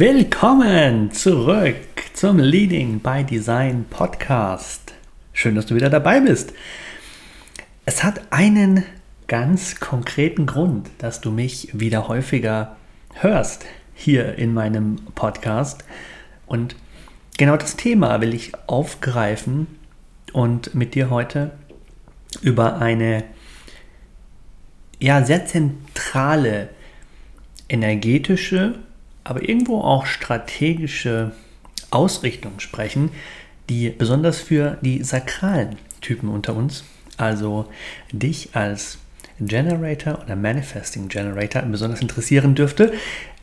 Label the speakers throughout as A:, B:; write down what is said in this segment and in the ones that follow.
A: Willkommen zurück zum Leading by Design Podcast. Schön, dass du wieder dabei bist. Es hat einen ganz konkreten Grund, dass du mich wieder häufiger hörst hier in meinem Podcast. Und genau das Thema will ich aufgreifen und mit dir heute über eine ja, sehr zentrale energetische aber irgendwo auch strategische Ausrichtung sprechen, die besonders für die sakralen Typen unter uns, also dich als Generator oder Manifesting Generator besonders interessieren dürfte.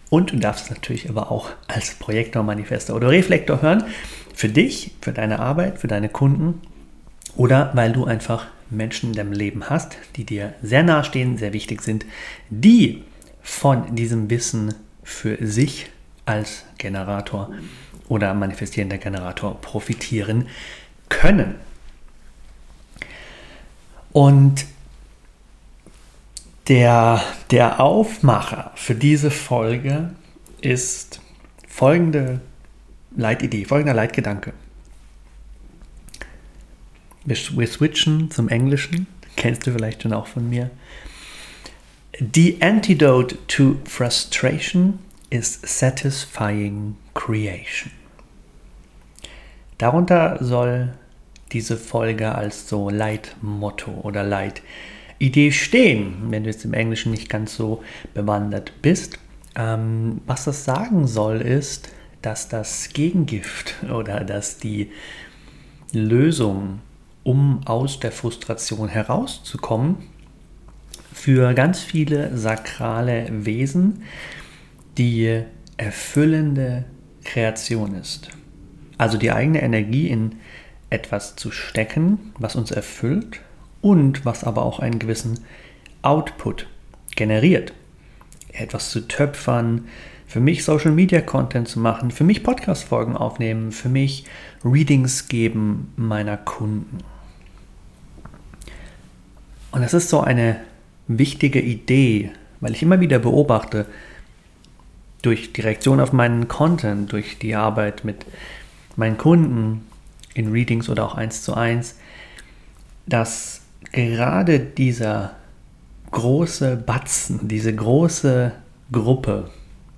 A: Und du darfst es natürlich aber auch als Projektor, Manifestor oder Reflektor hören. Für dich, für deine Arbeit, für deine Kunden oder weil du einfach Menschen in deinem Leben hast, die dir sehr nahestehen, sehr wichtig sind, die von diesem Wissen für sich als Generator oder manifestierender Generator profitieren können. Und der, der Aufmacher für diese Folge ist folgende Leitidee, folgender Leitgedanke. Wir, wir switchen zum Englischen, kennst du vielleicht schon auch von mir. The antidote to frustration is satisfying creation. Darunter soll diese Folge als so Leitmotto oder Leitidee stehen, wenn du jetzt im Englischen nicht ganz so bewandert bist. Ähm, was das sagen soll, ist, dass das Gegengift oder dass die Lösung, um aus der Frustration herauszukommen, für ganz viele sakrale Wesen die erfüllende Kreation ist. Also die eigene Energie in etwas zu stecken, was uns erfüllt und was aber auch einen gewissen Output generiert. Etwas zu töpfern, für mich Social Media Content zu machen, für mich Podcast Folgen aufnehmen, für mich Readings geben meiner Kunden. Und das ist so eine wichtige Idee, weil ich immer wieder beobachte, durch die Reaktion auf meinen Content, durch die Arbeit mit meinen Kunden in Readings oder auch eins zu eins, dass gerade dieser große Batzen, diese große Gruppe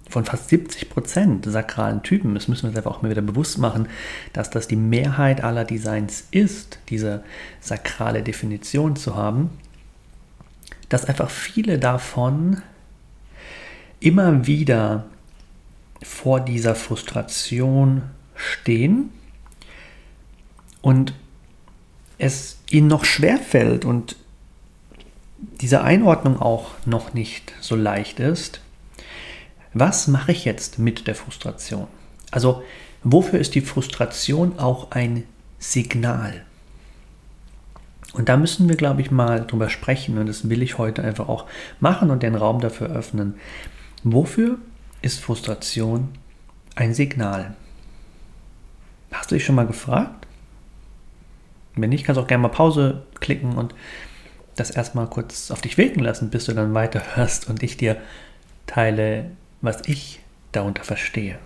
A: von fast 70 Prozent sakralen Typen, das müssen wir uns einfach auch mal wieder bewusst machen, dass das die Mehrheit aller Designs ist, diese sakrale Definition zu haben, dass einfach viele davon immer wieder vor dieser Frustration stehen und es ihnen noch schwer fällt und diese Einordnung auch noch nicht so leicht ist, was mache ich jetzt mit der Frustration? Also wofür ist die Frustration auch ein Signal? Und da müssen wir, glaube ich, mal drüber sprechen und das will ich heute einfach auch machen und den Raum dafür öffnen. Wofür ist Frustration ein Signal? Hast du dich schon mal gefragt? Wenn nicht, kannst du auch gerne mal Pause klicken und das erstmal kurz auf dich wirken lassen, bis du dann weiterhörst und ich dir teile, was ich darunter verstehe.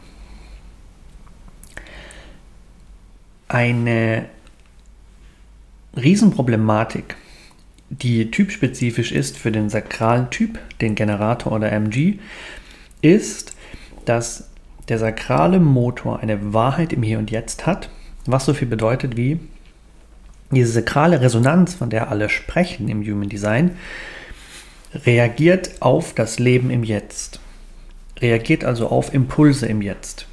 A: Eine Riesenproblematik, die typspezifisch ist für den sakralen Typ, den Generator oder MG, ist, dass der sakrale Motor eine Wahrheit im Hier und Jetzt hat, was so viel bedeutet wie diese sakrale Resonanz, von der alle sprechen im Human Design, reagiert auf das Leben im Jetzt, reagiert also auf Impulse im Jetzt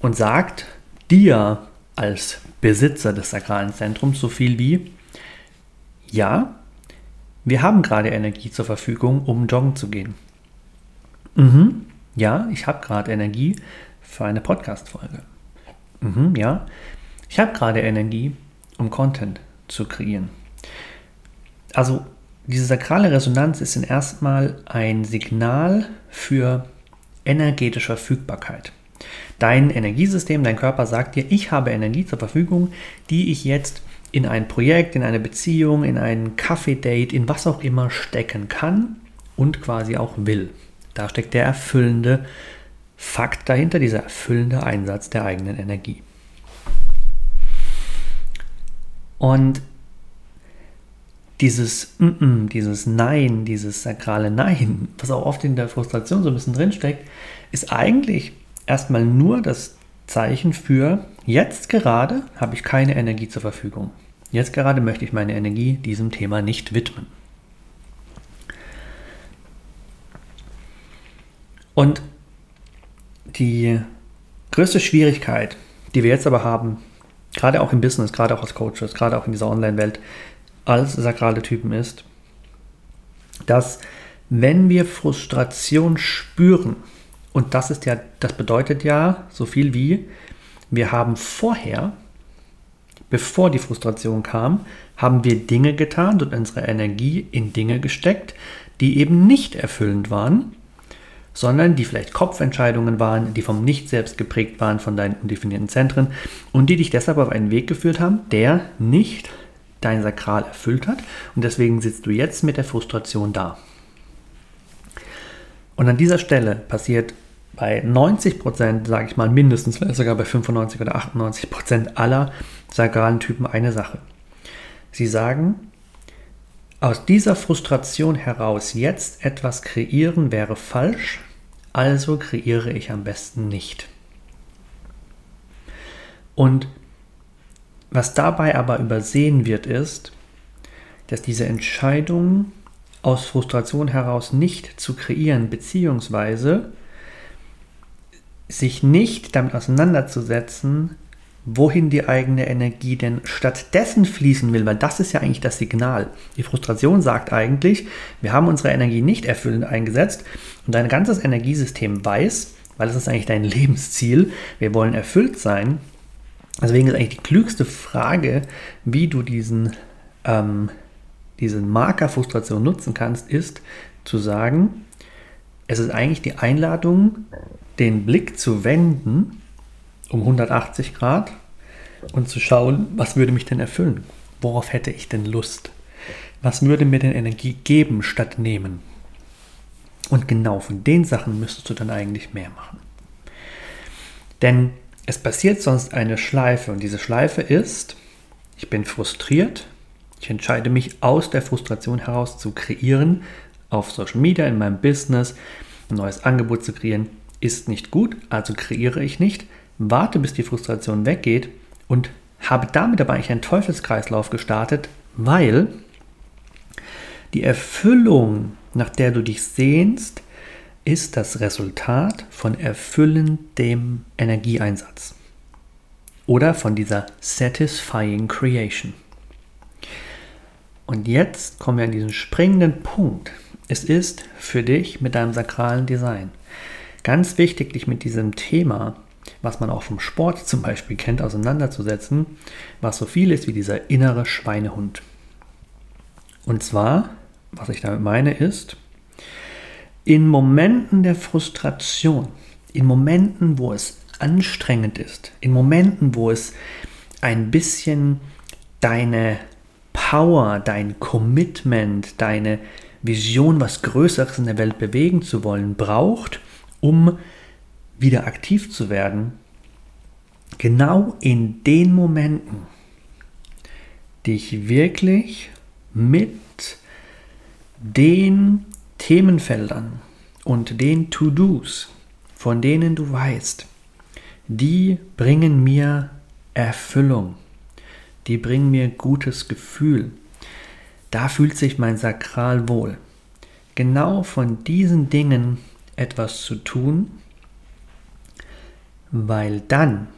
A: und sagt dir als Besitzer des sakralen Zentrums so viel wie, ja, wir haben gerade Energie zur Verfügung, um joggen zu gehen. Mhm, ja, ich habe gerade Energie für eine Podcast-Folge. Mhm, ja, ich habe gerade Energie, um Content zu kreieren. Also diese sakrale Resonanz ist erstmal ein Signal für energetische Verfügbarkeit. Dein Energiesystem, dein Körper sagt dir, ich habe Energie zur Verfügung, die ich jetzt in ein Projekt, in eine Beziehung, in ein Kaffee-Date, in was auch immer stecken kann und quasi auch will. Da steckt der erfüllende Fakt dahinter, dieser erfüllende Einsatz der eigenen Energie. Und dieses mm -mm, dieses Nein, dieses sakrale Nein, was auch oft in der Frustration so ein bisschen drinsteckt, ist eigentlich erstmal nur das Zeichen für, jetzt gerade habe ich keine Energie zur Verfügung. Jetzt gerade möchte ich meine Energie diesem Thema nicht widmen. Und die größte Schwierigkeit, die wir jetzt aber haben, gerade auch im Business, gerade auch als Coaches, gerade auch in dieser Online-Welt, als sakrale Typen ist, dass wenn wir Frustration spüren, und das ist ja, das bedeutet ja so viel wie, wir haben vorher, bevor die Frustration kam, haben wir Dinge getan und unsere Energie in Dinge gesteckt, die eben nicht erfüllend waren, sondern die vielleicht Kopfentscheidungen waren, die vom Nicht-Selbst geprägt waren, von deinen undefinierten Zentren und die dich deshalb auf einen Weg geführt haben, der nicht dein Sakral erfüllt hat und deswegen sitzt du jetzt mit der Frustration da. Und an dieser Stelle passiert bei 90 Prozent, sage ich mal mindestens, vielleicht sogar bei 95 oder 98 Prozent aller sakralen Typen eine Sache. Sie sagen, aus dieser Frustration heraus jetzt etwas kreieren wäre falsch, also kreiere ich am besten nicht. Und was dabei aber übersehen wird, ist, dass diese Entscheidung aus Frustration heraus nicht zu kreieren, beziehungsweise sich nicht damit auseinanderzusetzen, wohin die eigene Energie denn stattdessen fließen will, weil das ist ja eigentlich das Signal. Die Frustration sagt eigentlich, wir haben unsere Energie nicht erfüllend eingesetzt und dein ganzes Energiesystem weiß, weil es ist eigentlich dein Lebensziel, wir wollen erfüllt sein. Deswegen ist eigentlich die klügste Frage, wie du diesen, ähm, diesen Marker Frustration nutzen kannst, ist zu sagen, es ist eigentlich die Einladung, den Blick zu wenden um 180 Grad und zu schauen, was würde mich denn erfüllen? Worauf hätte ich denn Lust? Was würde mir denn Energie geben statt nehmen? Und genau von den Sachen müsstest du dann eigentlich mehr machen. Denn es passiert sonst eine Schleife und diese Schleife ist, ich bin frustriert, ich entscheide mich aus der Frustration heraus zu kreieren, auf Social Media, in meinem Business, ein neues Angebot zu kreieren, ist nicht gut, also kreiere ich nicht, warte, bis die Frustration weggeht und habe damit aber eigentlich einen Teufelskreislauf gestartet, weil die Erfüllung, nach der du dich sehnst, ist das Resultat von erfüllendem Energieeinsatz oder von dieser satisfying creation. Und jetzt kommen wir an diesen springenden Punkt. Es ist für dich mit deinem sakralen Design ganz wichtig, dich mit diesem Thema was man auch vom Sport zum Beispiel kennt, auseinanderzusetzen, was so viel ist wie dieser innere Schweinehund. Und zwar, was ich damit meine, ist, in Momenten der Frustration, in Momenten, wo es anstrengend ist, in Momenten, wo es ein bisschen deine Power, dein Commitment, deine Vision, was Größeres in der Welt bewegen zu wollen, braucht, um wieder aktiv zu werden, genau in den Momenten dich wirklich mit den Themenfeldern und den To-Dos, von denen du weißt, die bringen mir Erfüllung, die bringen mir gutes Gefühl. Da fühlt sich mein Sakral wohl. Genau von diesen Dingen etwas zu tun, weil dann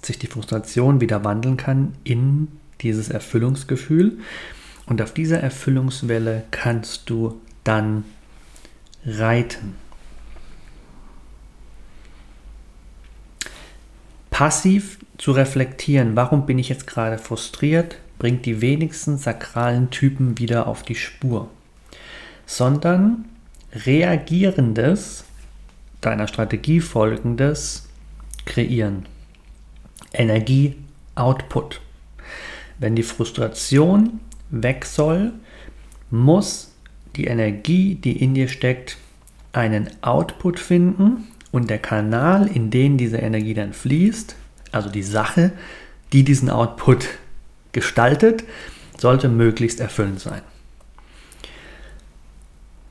A: sich die Frustration wieder wandeln kann in dieses Erfüllungsgefühl. Und auf dieser Erfüllungswelle kannst du dann reiten. Passiv zu reflektieren, warum bin ich jetzt gerade frustriert, bringt die wenigsten sakralen Typen wieder auf die Spur, sondern reagierendes, deiner Strategie folgendes kreieren. Energie Output. Wenn die Frustration weg soll, muss die Energie, die in dir steckt, einen Output finden und der Kanal, in den diese Energie dann fließt, also die Sache, die diesen Output gestaltet, sollte möglichst erfüllend sein.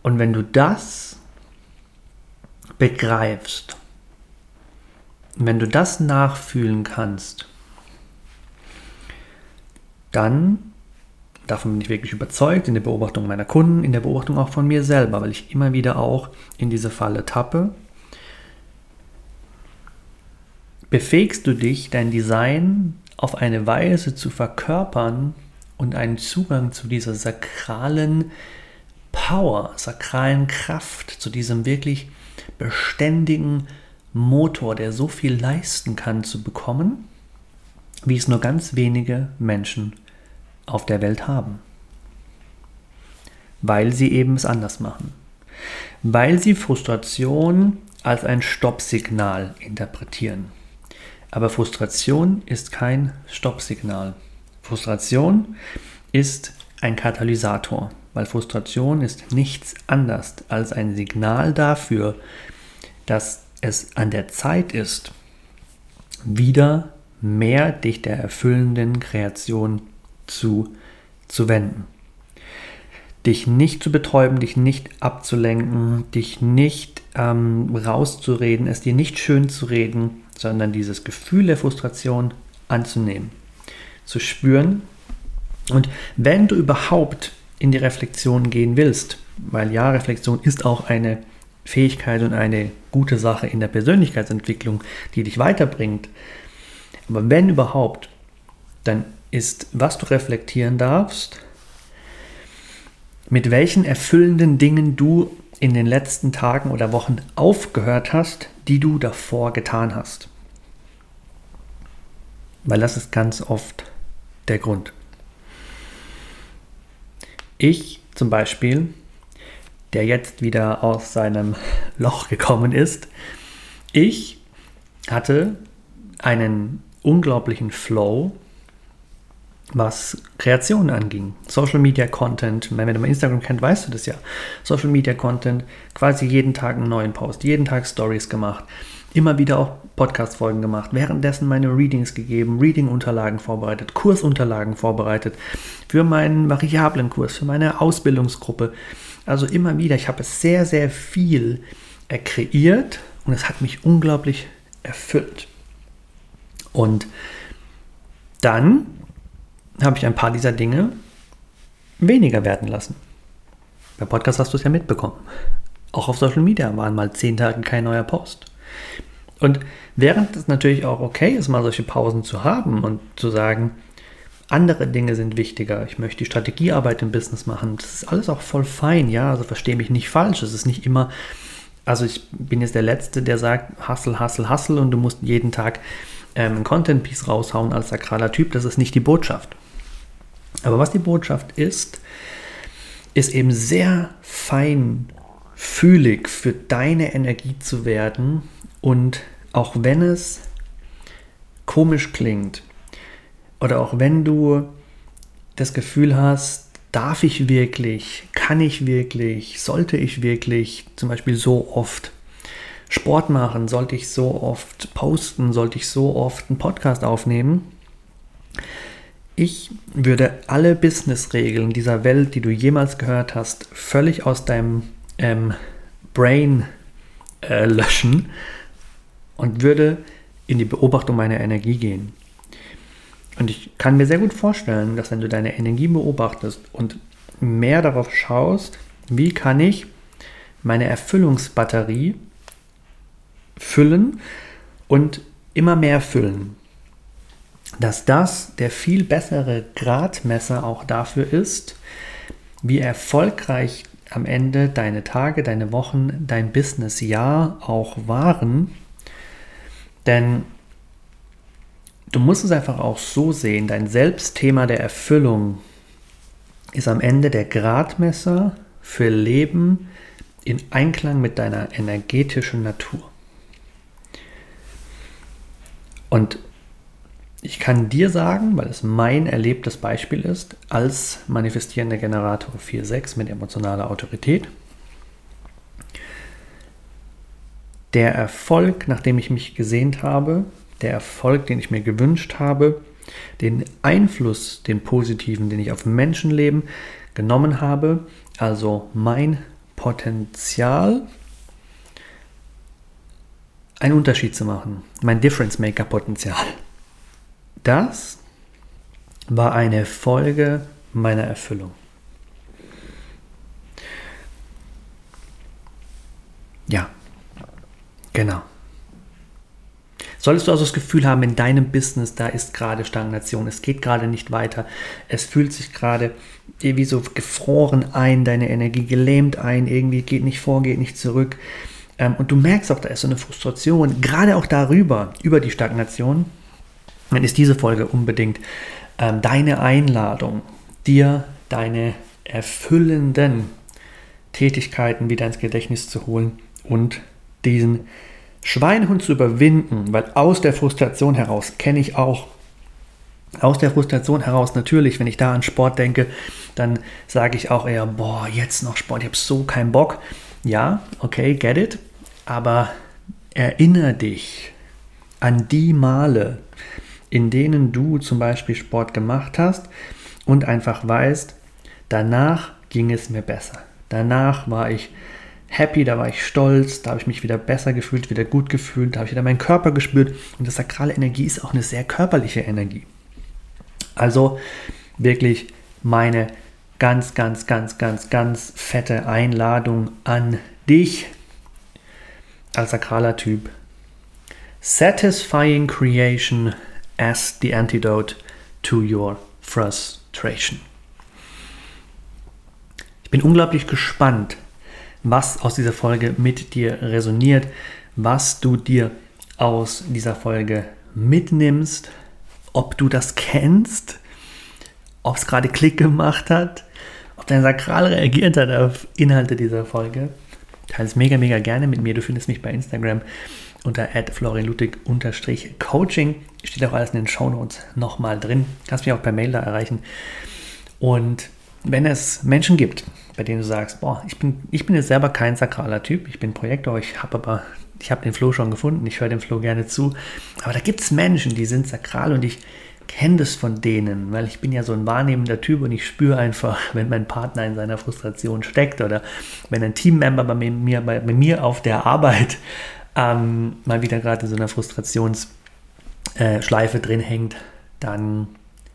A: Und wenn du das begreifst, wenn du das nachfühlen kannst, dann, davon bin ich wirklich überzeugt, in der Beobachtung meiner Kunden, in der Beobachtung auch von mir selber, weil ich immer wieder auch in diese Falle tappe, befähigst du dich, dein Design auf eine Weise zu verkörpern und einen Zugang zu dieser sakralen Power, sakralen Kraft, zu diesem wirklich beständigen Motor, der so viel leisten kann, zu bekommen, wie es nur ganz wenige Menschen auf der Welt haben. Weil sie eben es anders machen. Weil sie Frustration als ein Stoppsignal interpretieren. Aber Frustration ist kein Stoppsignal. Frustration ist ein Katalysator, weil Frustration ist nichts anderes als ein Signal dafür, dass es an der Zeit ist, wieder mehr dich der erfüllenden Kreation zu, zu wenden. Dich nicht zu betäuben, dich nicht abzulenken, dich nicht ähm, rauszureden, es dir nicht schön zu reden, sondern dieses Gefühl der Frustration anzunehmen, zu spüren. Und wenn du überhaupt in die Reflexion gehen willst, weil ja, Reflexion ist auch eine Fähigkeit und eine gute Sache in der Persönlichkeitsentwicklung, die dich weiterbringt. Aber wenn überhaupt, dann ist, was du reflektieren darfst, mit welchen erfüllenden Dingen du in den letzten Tagen oder Wochen aufgehört hast, die du davor getan hast. Weil das ist ganz oft der Grund. Ich zum Beispiel der jetzt wieder aus seinem Loch gekommen ist. Ich hatte einen unglaublichen Flow, was Kreation anging. Social Media Content, wenn mal Instagram kennt, weißt du das ja. Social Media Content, quasi jeden Tag einen neuen Post, jeden Tag Stories gemacht, immer wieder auch Podcast-Folgen gemacht, währenddessen meine Readings gegeben, Reading-Unterlagen vorbereitet, Kursunterlagen vorbereitet für meinen variablen Kurs, für meine Ausbildungsgruppe. Also immer wieder, ich habe sehr, sehr viel äh, kreiert und es hat mich unglaublich erfüllt. Und dann habe ich ein paar dieser Dinge weniger werden lassen. Beim Podcast hast du es ja mitbekommen. Auch auf Social Media waren mal zehn Tage kein neuer Post. Und während es natürlich auch okay ist, mal solche Pausen zu haben und zu sagen, andere Dinge sind wichtiger. Ich möchte die Strategiearbeit im Business machen. Das ist alles auch voll fein, ja. Also verstehe mich nicht falsch. Es ist nicht immer, also ich bin jetzt der Letzte, der sagt, hustle, hustle, hustle und du musst jeden Tag ähm, ein Content-Piece raushauen als sakraler Typ. Das ist nicht die Botschaft. Aber was die Botschaft ist, ist eben sehr feinfühlig für deine Energie zu werden und auch wenn es komisch klingt oder auch wenn du das Gefühl hast, darf ich wirklich, kann ich wirklich, sollte ich wirklich zum Beispiel so oft Sport machen, sollte ich so oft posten, sollte ich so oft einen Podcast aufnehmen. Ich würde alle Business-Regeln dieser Welt, die du jemals gehört hast, völlig aus deinem ähm, Brain äh, löschen und würde in die Beobachtung meiner Energie gehen. Und ich kann mir sehr gut vorstellen, dass wenn du deine Energie beobachtest und mehr darauf schaust, wie kann ich meine Erfüllungsbatterie füllen und immer mehr füllen, dass das der viel bessere Gradmesser auch dafür ist, wie erfolgreich am Ende deine Tage, deine Wochen, dein Businessjahr auch waren. Denn du musst es einfach auch so sehen, dein Selbstthema der Erfüllung ist am Ende der Gradmesser für Leben in Einklang mit deiner energetischen Natur. Und ich kann dir sagen, weil es mein erlebtes Beispiel ist, als manifestierender Generator 4.6 mit emotionaler Autorität, der Erfolg, nachdem ich mich gesehnt habe, der Erfolg, den ich mir gewünscht habe, den Einfluss, den positiven, den ich auf Menschenleben genommen habe, also mein Potenzial, einen Unterschied zu machen, mein Difference Maker Potenzial. Das war eine Folge meiner Erfüllung. Ja, genau. Solltest du also das Gefühl haben, in deinem Business, da ist gerade Stagnation, es geht gerade nicht weiter, es fühlt sich gerade wie so gefroren ein, deine Energie gelähmt ein, irgendwie geht nicht vor, geht nicht zurück. Ähm, und du merkst auch, da ist so eine Frustration, gerade auch darüber, über die Stagnation, dann ist diese Folge unbedingt ähm, deine Einladung, dir deine erfüllenden Tätigkeiten wieder ins Gedächtnis zu holen und diesen Schweinehund zu überwinden, weil aus der Frustration heraus kenne ich auch, aus der Frustration heraus natürlich, wenn ich da an Sport denke, dann sage ich auch eher, boah, jetzt noch Sport, ich habe so keinen Bock. Ja, okay, get it, aber erinnere dich an die Male, in denen du zum Beispiel Sport gemacht hast und einfach weißt, danach ging es mir besser. Danach war ich happy, da war ich stolz, da habe ich mich wieder besser gefühlt, wieder gut gefühlt, da habe ich wieder meinen Körper gespürt. Und das sakrale Energie ist auch eine sehr körperliche Energie. Also wirklich meine ganz, ganz, ganz, ganz, ganz fette Einladung an dich als sakraler Typ. Satisfying Creation as the antidote to your frustration. Ich bin unglaublich gespannt, was aus dieser Folge mit dir resoniert, was du dir aus dieser Folge mitnimmst, ob du das kennst, ob es gerade Klick gemacht hat, ob dein Sakral reagiert hat auf Inhalte dieser Folge. Teile es mega, mega gerne mit mir. Du findest mich bei Instagram unter florianludwig-coaching. Steht auch alles in den Shownotes nochmal drin. Kannst mich auch per Mail da erreichen. Und wenn es Menschen gibt, bei denen du sagst, boah, ich bin, ich bin jetzt selber kein sakraler Typ, ich bin Projektor, ich habe aber, ich habe den Flow schon gefunden, ich höre dem Flow gerne zu, aber da gibt es Menschen, die sind sakral und ich kenne das von denen, weil ich bin ja so ein wahrnehmender Typ und ich spüre einfach, wenn mein Partner in seiner Frustration steckt oder wenn ein Teammember bei mir, bei, bei mir auf der Arbeit ähm, mal wieder gerade in so einer Frustrationsschleife äh, drin hängt, dann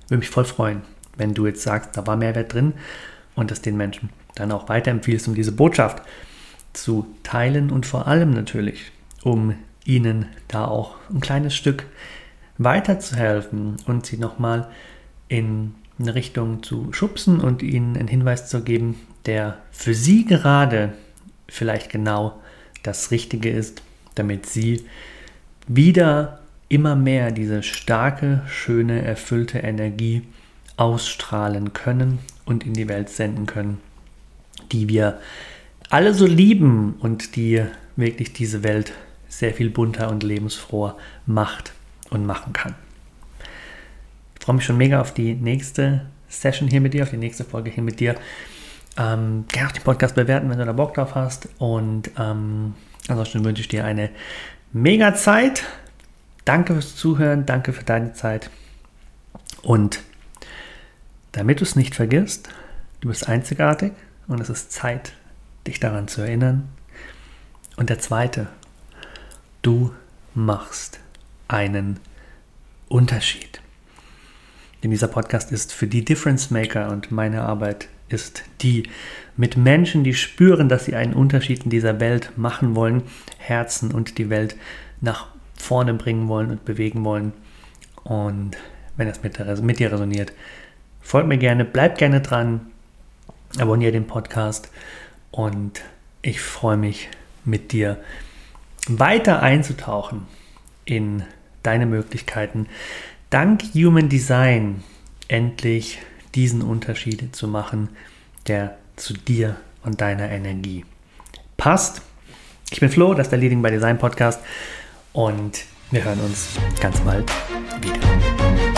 A: würde mich voll freuen, wenn du jetzt sagst, da war Mehrwert drin und das den Menschen dann auch weiterempfiehlst, um diese Botschaft zu teilen und vor allem natürlich, um ihnen da auch ein kleines Stück weiterzuhelfen und sie nochmal in eine Richtung zu schubsen und ihnen einen Hinweis zu geben, der für sie gerade vielleicht genau das Richtige ist, damit sie wieder immer mehr diese starke, schöne, erfüllte Energie ausstrahlen können und in die Welt senden können, die wir alle so lieben und die wirklich diese Welt sehr viel bunter und lebensfroher macht und machen kann. Ich freue mich schon mega auf die nächste Session hier mit dir, auf die nächste Folge hier mit dir. Ähm, gerne auch den Podcast bewerten, wenn du da Bock drauf hast. Und ähm, ansonsten wünsche ich dir eine mega Zeit. Danke fürs Zuhören, danke für deine Zeit. Und damit du es nicht vergisst, du bist einzigartig und es ist Zeit, dich daran zu erinnern. Und der zweite, du machst einen Unterschied. Denn dieser Podcast ist für die Difference Maker und meine Arbeit ist die mit Menschen, die spüren, dass sie einen Unterschied in dieser Welt machen wollen, Herzen und die Welt nach vorne bringen wollen und bewegen wollen. Und wenn das mit, mit dir resoniert, folgt mir gerne, bleib gerne dran, abonniere den Podcast und ich freue mich mit dir weiter einzutauchen in deine Möglichkeiten, dank Human Design endlich diesen Unterschied zu machen, der zu dir und deiner Energie passt. Ich bin Flo, das ist der Leading by Design Podcast und wir hören uns ganz bald wieder.